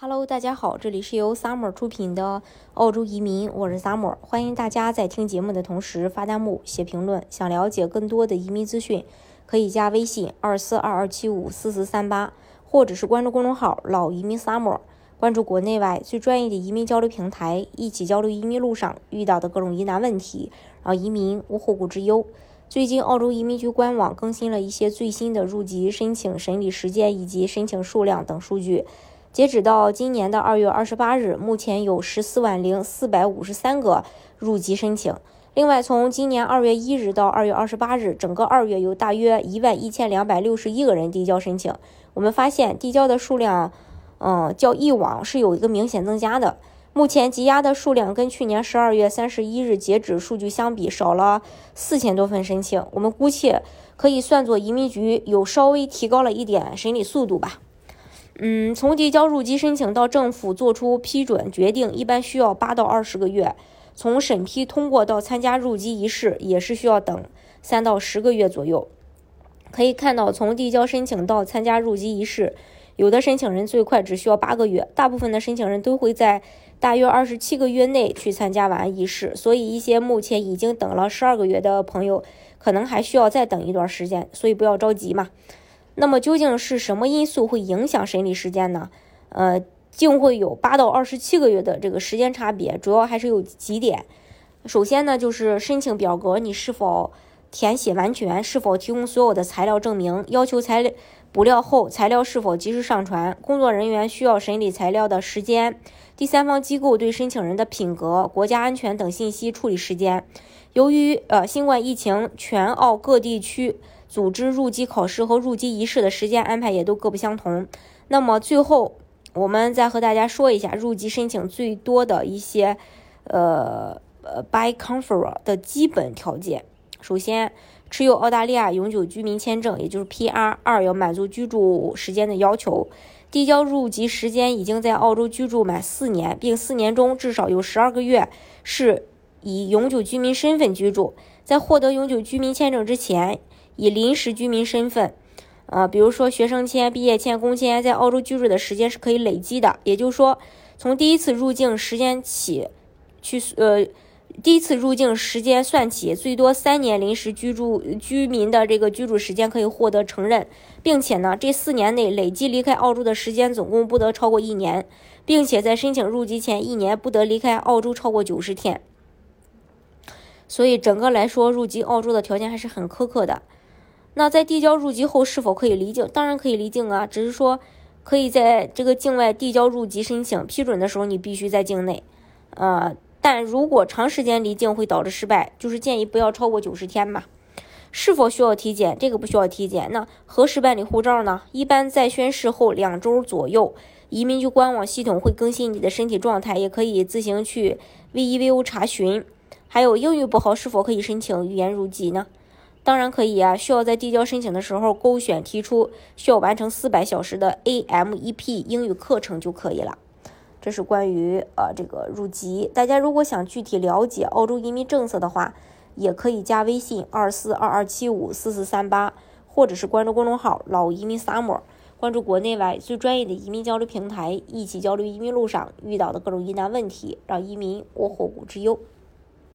Hello，大家好，这里是由 Summer 出品的澳洲移民，我是 Summer，欢迎大家在听节目的同时发弹幕、写评论。想了解更多的移民资讯，可以加微信二四二二七五四四三八，或者是关注公众号“老移民 Summer”，关注国内外最专业的移民交流平台，一起交流移民路上遇到的各种疑难问题，让移民无后顾之忧。最近，澳洲移民局官网更新了一些最新的入籍申请审理时间以及申请数量等数据。截止到今年的二月二十八日，目前有十四万零四百五十三个入籍申请。另外，从今年二月一日到二月二十八日，整个二月有大约一万一千两百六十一个人递交申请。我们发现递交的数量，嗯，较以往是有一个明显增加的。目前积压的数量跟去年十二月三十一日截止数据相比，少了四千多份申请。我们姑且可以算作移民局有稍微提高了一点审理速度吧。嗯，从递交入籍申请到政府做出批准决定，一般需要八到二十个月；从审批通过到参加入籍仪式，也是需要等三到十个月左右。可以看到，从递交申请到参加入籍仪式，有的申请人最快只需要八个月，大部分的申请人都会在大约二十七个月内去参加完仪式。所以，一些目前已经等了十二个月的朋友，可能还需要再等一段时间，所以不要着急嘛。那么究竟是什么因素会影响审理时间呢？呃，竟会有八到二十七个月的这个时间差别，主要还是有几点。首先呢，就是申请表格你是否填写完全，是否提供所有的材料证明，要求材料补料后材料是否及时上传，工作人员需要审理材料的时间，第三方机构对申请人的品格、国家安全等信息处理时间。由于呃新冠疫情，全澳各地区。组织入籍考试和入籍仪式的时间安排也都各不相同。那么最后，我们再和大家说一下入籍申请最多的一些，呃呃，by confer 的基本条件。首先，持有澳大利亚永久居民签证，也就是 PR。二要满足居住时间的要求，递交入籍时间已经在澳洲居住满四年，并四年中至少有十二个月是以永久居民身份居住。在获得永久居民签证之前。以临时居民身份，呃，比如说学生签、毕业签、工签，在澳洲居住的时间是可以累积的。也就是说，从第一次入境时间起，去呃，第一次入境时间算起，最多三年临时居住居民的这个居住时间可以获得承认，并且呢，这四年内累计离开澳洲的时间总共不得超过一年，并且在申请入籍前一年不得离开澳洲超过九十天。所以整个来说，入籍澳洲的条件还是很苛刻的。那在递交入籍后是否可以离境？当然可以离境啊，只是说可以在这个境外递交入籍申请批准的时候，你必须在境内。呃，但如果长时间离境会导致失败，就是建议不要超过九十天吧。是否需要体检？这个不需要体检。那何时办理护照呢？一般在宣誓后两周左右，移民局官网系统会更新你的身体状态，也可以自行去 VEVO 查询。还有英语不好，是否可以申请语言入籍呢？当然可以啊，需要在递交申请的时候勾选提出需要完成四百小时的 AMEP 英语课程就可以了。这是关于呃这个入籍，大家如果想具体了解澳洲移民政策的话，也可以加微信二四二二七五四四三八，或者是关注公众号老移民 summer，关注国内外最专业的移民交流平台，一起交流移民路上遇到的各种疑难问题，让移民无后顾之忧。